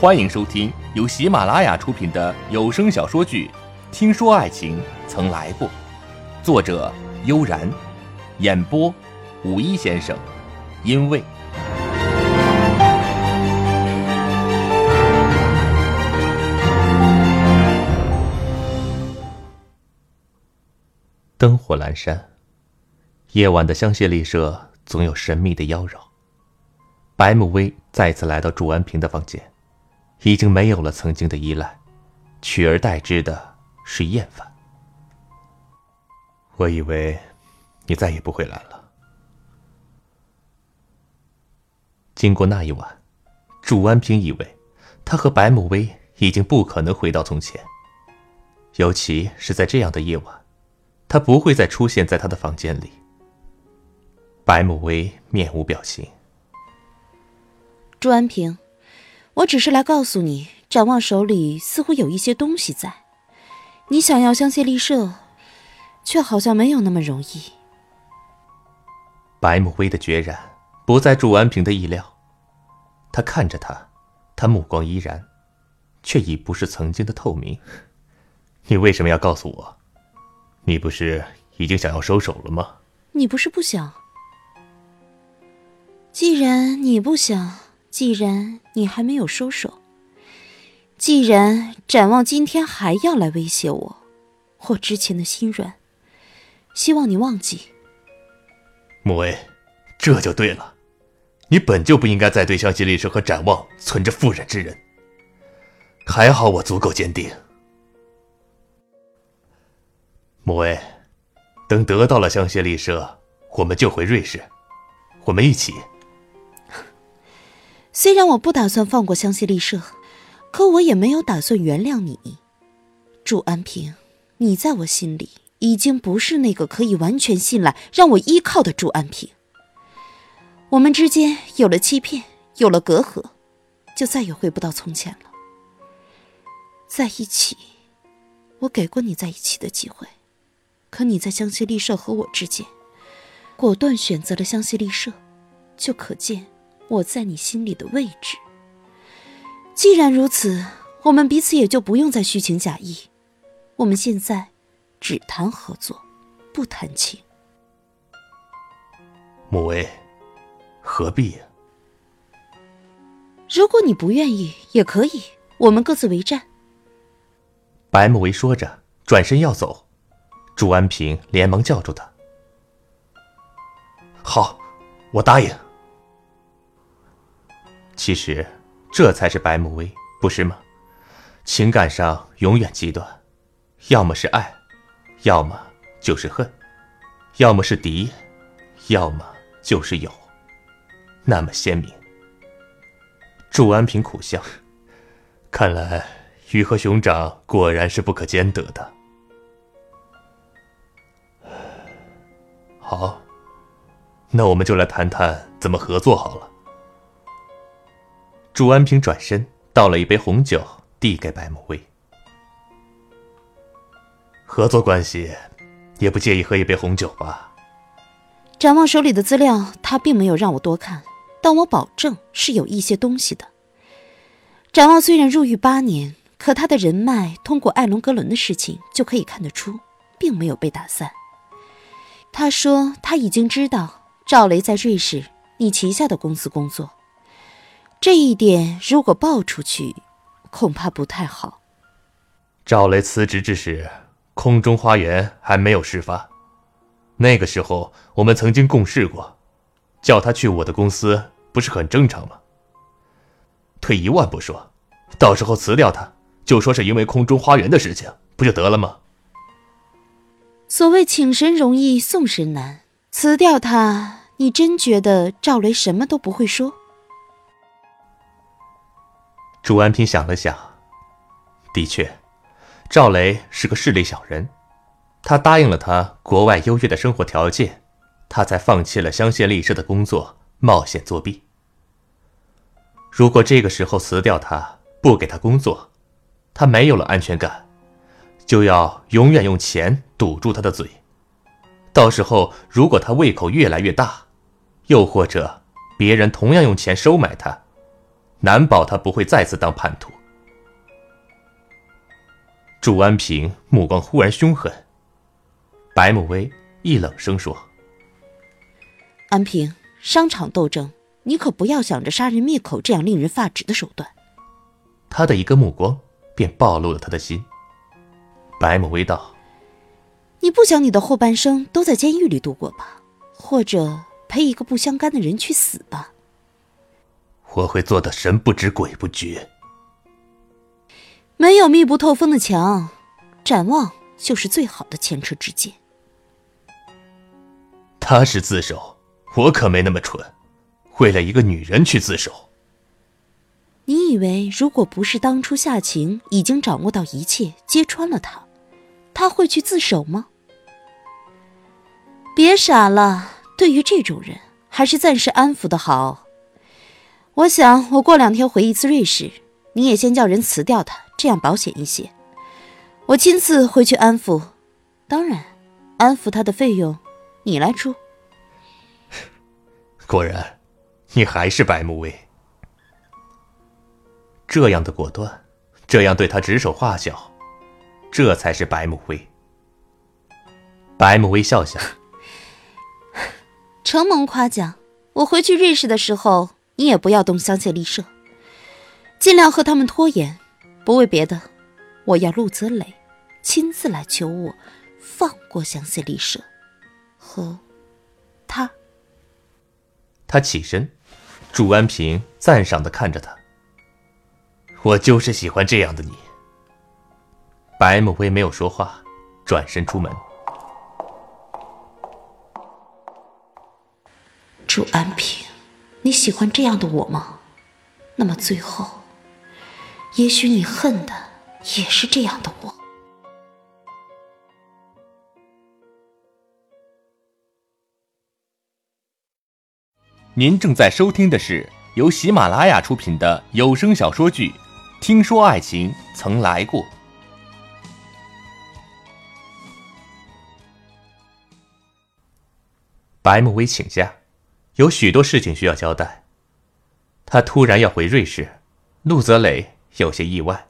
欢迎收听由喜马拉雅出品的有声小说剧《听说爱情曾来过》，作者悠然，演播五一先生，因为灯火阑珊，夜晚的香榭丽舍总有神秘的妖娆。白慕薇再次来到祝安平的房间，已经没有了曾经的依赖，取而代之的是厌烦。我以为你再也不会来了。经过那一晚，祝安平以为他和白慕薇已经不可能回到从前，尤其是在这样的夜晚。他不会再出现在他的房间里。白慕薇面无表情。朱安平，我只是来告诉你，展望手里似乎有一些东西在，你想要香榭丽舍，却好像没有那么容易。白慕薇的决然不在祝安平的意料，他看着他，他目光依然，却已不是曾经的透明。你为什么要告诉我？你不是已经想要收手了吗？你不是不想。既然你不想，既然你还没有收手，既然展望今天还要来威胁我，我之前的心软，希望你忘记。穆威，这就对了，你本就不应该再对香榭丽舍和展望存着妇人之仁。还好我足够坚定。穆威，等得到了香榭丽舍，我们就回瑞士，我们一起。虽然我不打算放过香榭丽舍，可我也没有打算原谅你。祝安平，你在我心里已经不是那个可以完全信赖、让我依靠的祝安平。我们之间有了欺骗，有了隔阂，就再也回不到从前了。在一起，我给过你在一起的机会。可你在香榭丽舍和我之间，果断选择了香榭丽舍，就可见我在你心里的位置。既然如此，我们彼此也就不用再虚情假意。我们现在只谈合作，不谈情。穆威，何必呀？如果你不愿意，也可以，我们各自为战。白慕薇说着，转身要走。朱安平连忙叫住他：“好，我答应。”其实，这才是白慕薇，不是吗？情感上永远极端，要么是爱，要么就是恨，要么是敌，要么就是友，那么鲜明。祝安平苦笑，看来鱼和熊掌果然是不可兼得的。好，那我们就来谈谈怎么合作好了。朱安平转身倒了一杯红酒，递给白慕薇。合作关系，也不介意喝一杯红酒吧？展望手里的资料，他并没有让我多看，但我保证是有一些东西的。展望虽然入狱八年，可他的人脉，通过艾伦格伦的事情就可以看得出，并没有被打散。他说他已经知道赵雷在瑞士你旗下的公司工作，这一点如果爆出去，恐怕不太好。赵雷辞职之时，空中花园还没有事发，那个时候我们曾经共事过，叫他去我的公司不是很正常吗？退一万步说，到时候辞掉他，就说是因为空中花园的事情，不就得了吗？所谓请神容易送神难，辞掉他，你真觉得赵雷什么都不会说？朱安平想了想，的确，赵雷是个势利小人，他答应了他国外优越的生活条件，他才放弃了香榭丽舍的工作，冒险作弊。如果这个时候辞掉他，不给他工作，他没有了安全感。就要永远用钱堵住他的嘴，到时候如果他胃口越来越大，又或者别人同样用钱收买他，难保他不会再次当叛徒。祝安平目光忽然凶狠。白慕薇一冷声说：“安平，商场斗争，你可不要想着杀人灭口这样令人发指的手段。”他的一个目光便暴露了他的心。白慕薇道：“你不想你的后半生都在监狱里度过吧？或者陪一个不相干的人去死吧？”我会做的神不知鬼不觉。没有密不透风的墙，展望就是最好的前车之鉴。他是自首，我可没那么蠢，为了一个女人去自首。你以为如果不是当初夏晴已经掌握到一切，揭穿了他，他会去自首吗？别傻了，对于这种人，还是暂时安抚的好。我想，我过两天回一次瑞士，你也先叫人辞掉他，这样保险一些。我亲自回去安抚，当然，安抚他的费用，你来出。果然，你还是白慕薇。这样的果断，这样对他指手画脚，这才是白慕薇。白慕薇笑笑，承蒙夸奖。我回去瑞士的时候。你也不要动香榭丽舍，尽量和他们拖延。不为别的，我要陆泽磊亲自来求我放过香榭丽舍和他。他起身，祝安平赞赏的看着他。我就是喜欢这样的你。白慕薇没有说话，转身出门。祝安平。你喜欢这样的我吗？那么最后，也许你恨的也是这样的我。您正在收听的是由喜马拉雅出品的有声小说剧《听说爱情曾来过》。白慕薇请假。有许多事情需要交代。他突然要回瑞士，陆泽磊有些意外。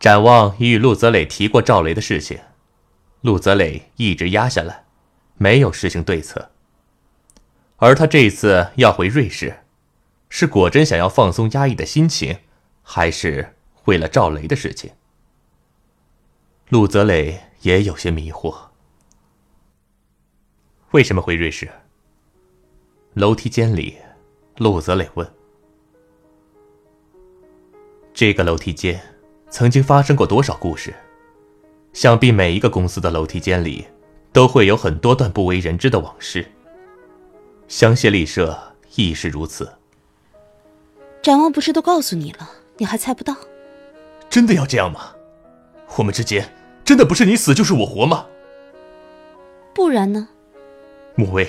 展望已与陆泽磊提过赵雷的事情，陆泽磊一直压下来，没有实行对策。而他这次要回瑞士，是果真想要放松压抑的心情，还是为了赵雷的事情？陆泽磊也有些迷惑。为什么回瑞士？楼梯间里，陆泽磊问：“这个楼梯间曾经发生过多少故事？想必每一个公司的楼梯间里，都会有很多段不为人知的往事。香榭丽舍亦是如此。”展望不是都告诉你了，你还猜不到？真的要这样吗？我们之间真的不是你死就是我活吗？不然呢？莫威。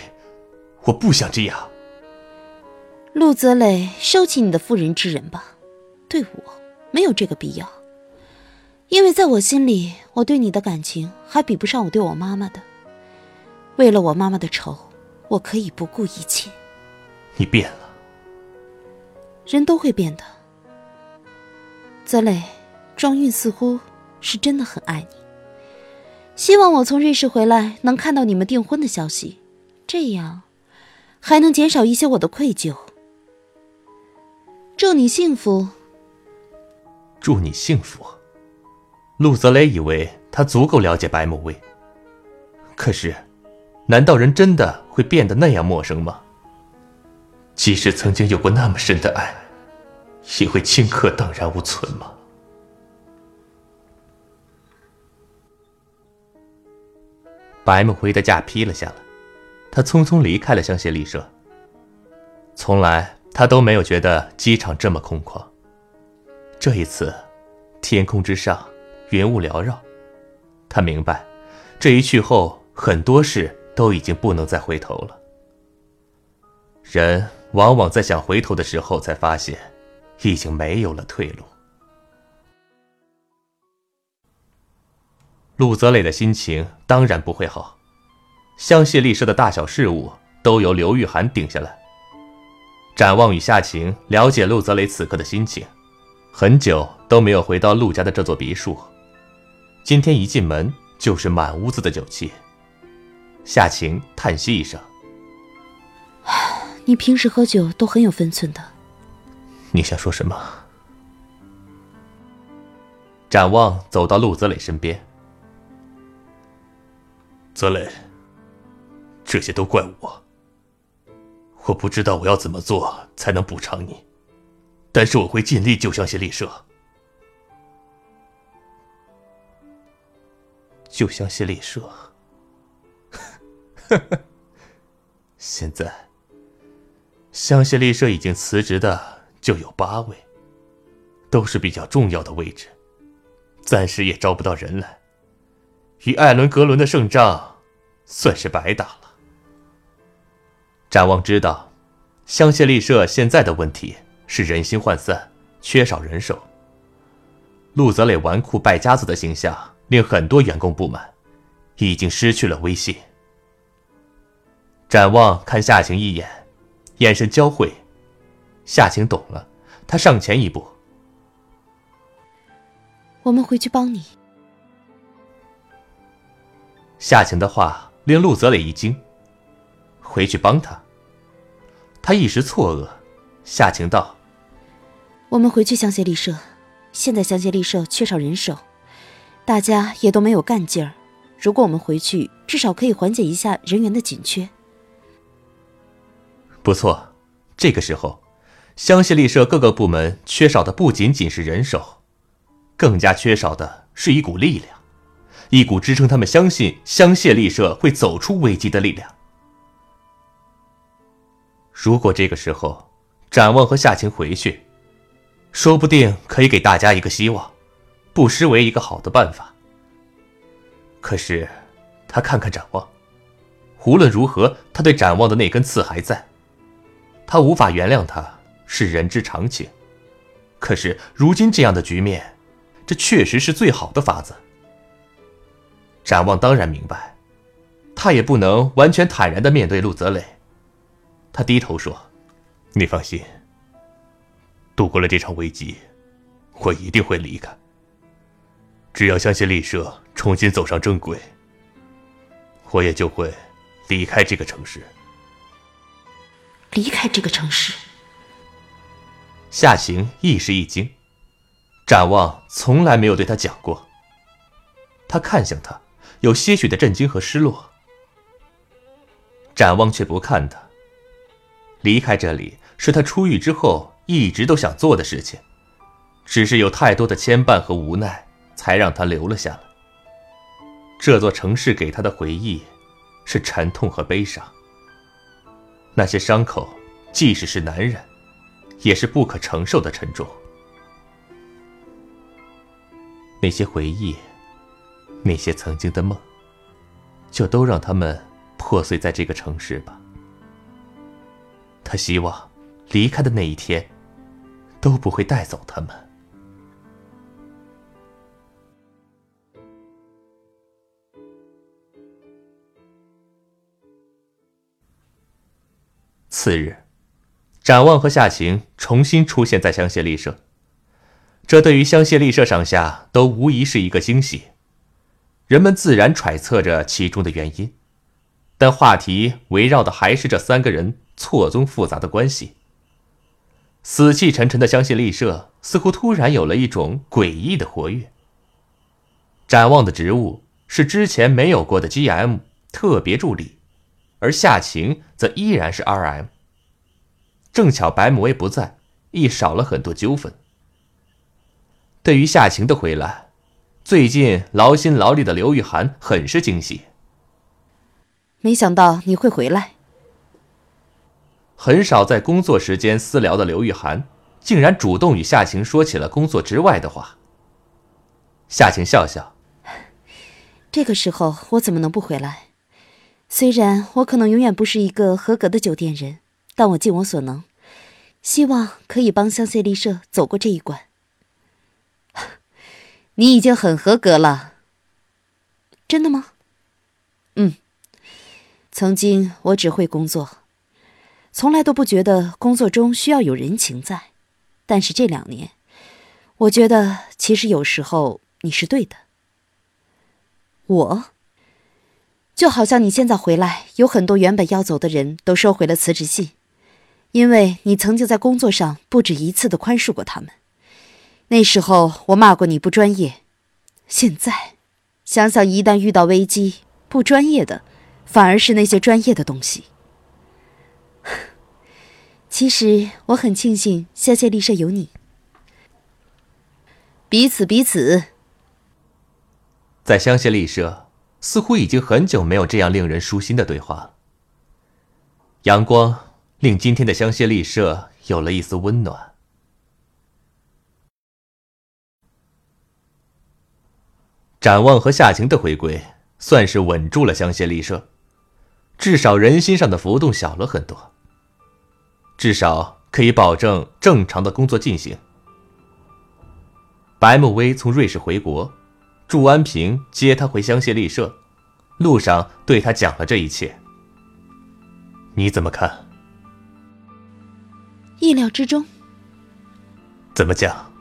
我不想这样，陆泽磊，收起你的妇人之仁吧，对我没有这个必要。因为在我心里，我对你的感情还比不上我对我妈妈的。为了我妈妈的仇，我可以不顾一切。你变了，人都会变的。泽磊，庄韵似乎是真的很爱你，希望我从瑞士回来能看到你们订婚的消息，这样。还能减少一些我的愧疚。祝你幸福。祝你幸福。陆泽雷以为他足够了解白慕薇，可是，难道人真的会变得那样陌生吗？即使曾经有过那么深的爱，也会顷刻荡然无存吗？白慕薇的假批了下来。他匆匆离开了香榭丽舍。从来他都没有觉得机场这么空旷。这一次，天空之上云雾缭绕，他明白，这一去后很多事都已经不能再回头了。人往往在想回头的时候，才发现，已经没有了退路。陆泽磊的心情当然不会好。香榭丽舍的大小事务都由刘玉涵顶下来。展望与夏晴了解陆泽雷此刻的心情，很久都没有回到陆家的这座别墅。今天一进门就是满屋子的酒气。夏晴叹息一声：“你平时喝酒都很有分寸的。”你想说什么？展望走到陆泽磊身边：“泽磊，这些都怪我。”我不知道我要怎么做才能补偿你，但是我会尽力救香榭丽舍。救香榭丽舍。现在，香榭丽舍已经辞职的就有八位，都是比较重要的位置，暂时也招不到人来。与艾伦格伦的胜仗，算是白打了。展望知道，香榭丽舍现在的问题是人心涣散，缺少人手。陆泽磊纨绔败家子的形象令很多员工不满，已经失去了威信。展望看夏晴一眼，眼神交汇，夏晴懂了，他上前一步：“我们回去帮你。”夏晴的话令陆泽磊一惊，回去帮他。他一时错愕，夏晴道：“我们回去香榭丽舍，现在香榭丽舍缺少人手，大家也都没有干劲儿。如果我们回去，至少可以缓解一下人员的紧缺。”不错，这个时候，香榭丽舍各个部门缺少的不仅仅是人手，更加缺少的是一股力量，一股支撑他们相信香榭丽舍会走出危机的力量。如果这个时候，展望和夏晴回去，说不定可以给大家一个希望，不失为一个好的办法。可是，他看看展望，无论如何，他对展望的那根刺还在，他无法原谅他，是人之常情。可是如今这样的局面，这确实是最好的法子。展望当然明白，他也不能完全坦然的面对陆泽磊。他低头说：“你放心，度过了这场危机，我一定会离开。只要相信丽舍重新走上正轨，我也就会离开这个城市。离开这个城市。”夏行亦是一惊，展望从来没有对他讲过。他看向他，有些许的震惊和失落。展望却不看他。离开这里是他出狱之后一直都想做的事情，只是有太多的牵绊和无奈，才让他留了下来。这座城市给他的回忆，是沉痛和悲伤。那些伤口，即使是男人，也是不可承受的沉重。那些回忆，那些曾经的梦，就都让他们破碎在这个城市吧。他希望，离开的那一天，都不会带走他们。次日，展望和夏晴重新出现在香榭丽舍，这对于香榭丽舍上下都无疑是一个惊喜。人们自然揣测着其中的原因，但话题围绕的还是这三个人。错综复杂的关系。死气沉沉的香榭丽舍似乎突然有了一种诡异的活跃。展望的职务是之前没有过的 G.M 特别助理，而夏晴则依然是 R.M。正巧白母薇不在，亦少了很多纠纷。对于夏晴的回来，最近劳心劳力的刘玉涵很是惊喜。没想到你会回来。很少在工作时间私聊的刘玉涵，竟然主动与夏晴说起了工作之外的话。夏晴笑笑：“这个时候我怎么能不回来？虽然我可能永远不是一个合格的酒店人，但我尽我所能，希望可以帮香榭丽舍走过这一关。你已经很合格了，真的吗？嗯，曾经我只会工作。”从来都不觉得工作中需要有人情在，但是这两年，我觉得其实有时候你是对的。我，就好像你现在回来，有很多原本要走的人都收回了辞职信，因为你曾经在工作上不止一次的宽恕过他们。那时候我骂过你不专业，现在想想，一旦遇到危机，不专业的反而是那些专业的东西。其实我很庆幸香榭丽舍有你，彼此彼此。在香榭丽舍，似乎已经很久没有这样令人舒心的对话。阳光令今天的香榭丽舍有了一丝温暖。展望和夏晴的回归，算是稳住了香榭丽舍，至少人心上的浮动小了很多。至少可以保证正常的工作进行。白慕薇从瑞士回国，祝安平接他回香榭丽舍，路上对他讲了这一切。你怎么看？意料之中。怎么讲？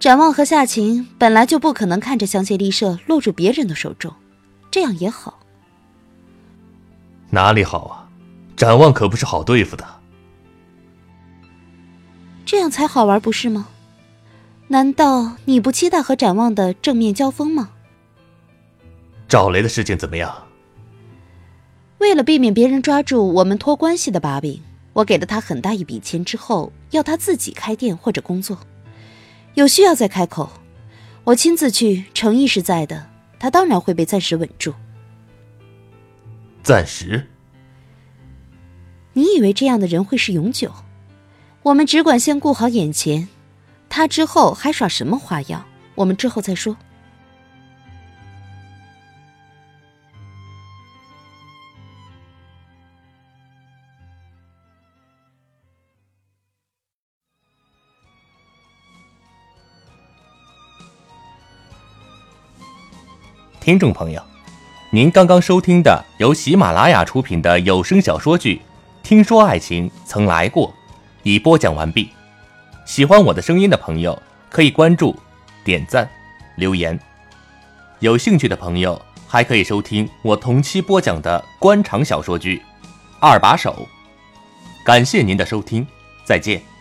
展望和夏晴本来就不可能看着香榭丽舍落入别人的手中，这样也好。哪里好啊？展望可不是好对付的。这样才好玩，不是吗？难道你不期待和展望的正面交锋吗？赵雷的事情怎么样？为了避免别人抓住我们托关系的把柄，我给了他很大一笔钱之后，要他自己开店或者工作。有需要再开口，我亲自去，诚意是在的，他当然会被暂时稳住。暂时？你以为这样的人会是永久？我们只管先顾好眼前，他之后还耍什么花样，我们之后再说。听众朋友，您刚刚收听的由喜马拉雅出品的有声小说剧《听说爱情曾来过》，已播讲完毕。喜欢我的声音的朋友，可以关注、点赞、留言。有兴趣的朋友，还可以收听我同期播讲的官场小说剧《二把手》。感谢您的收听，再见。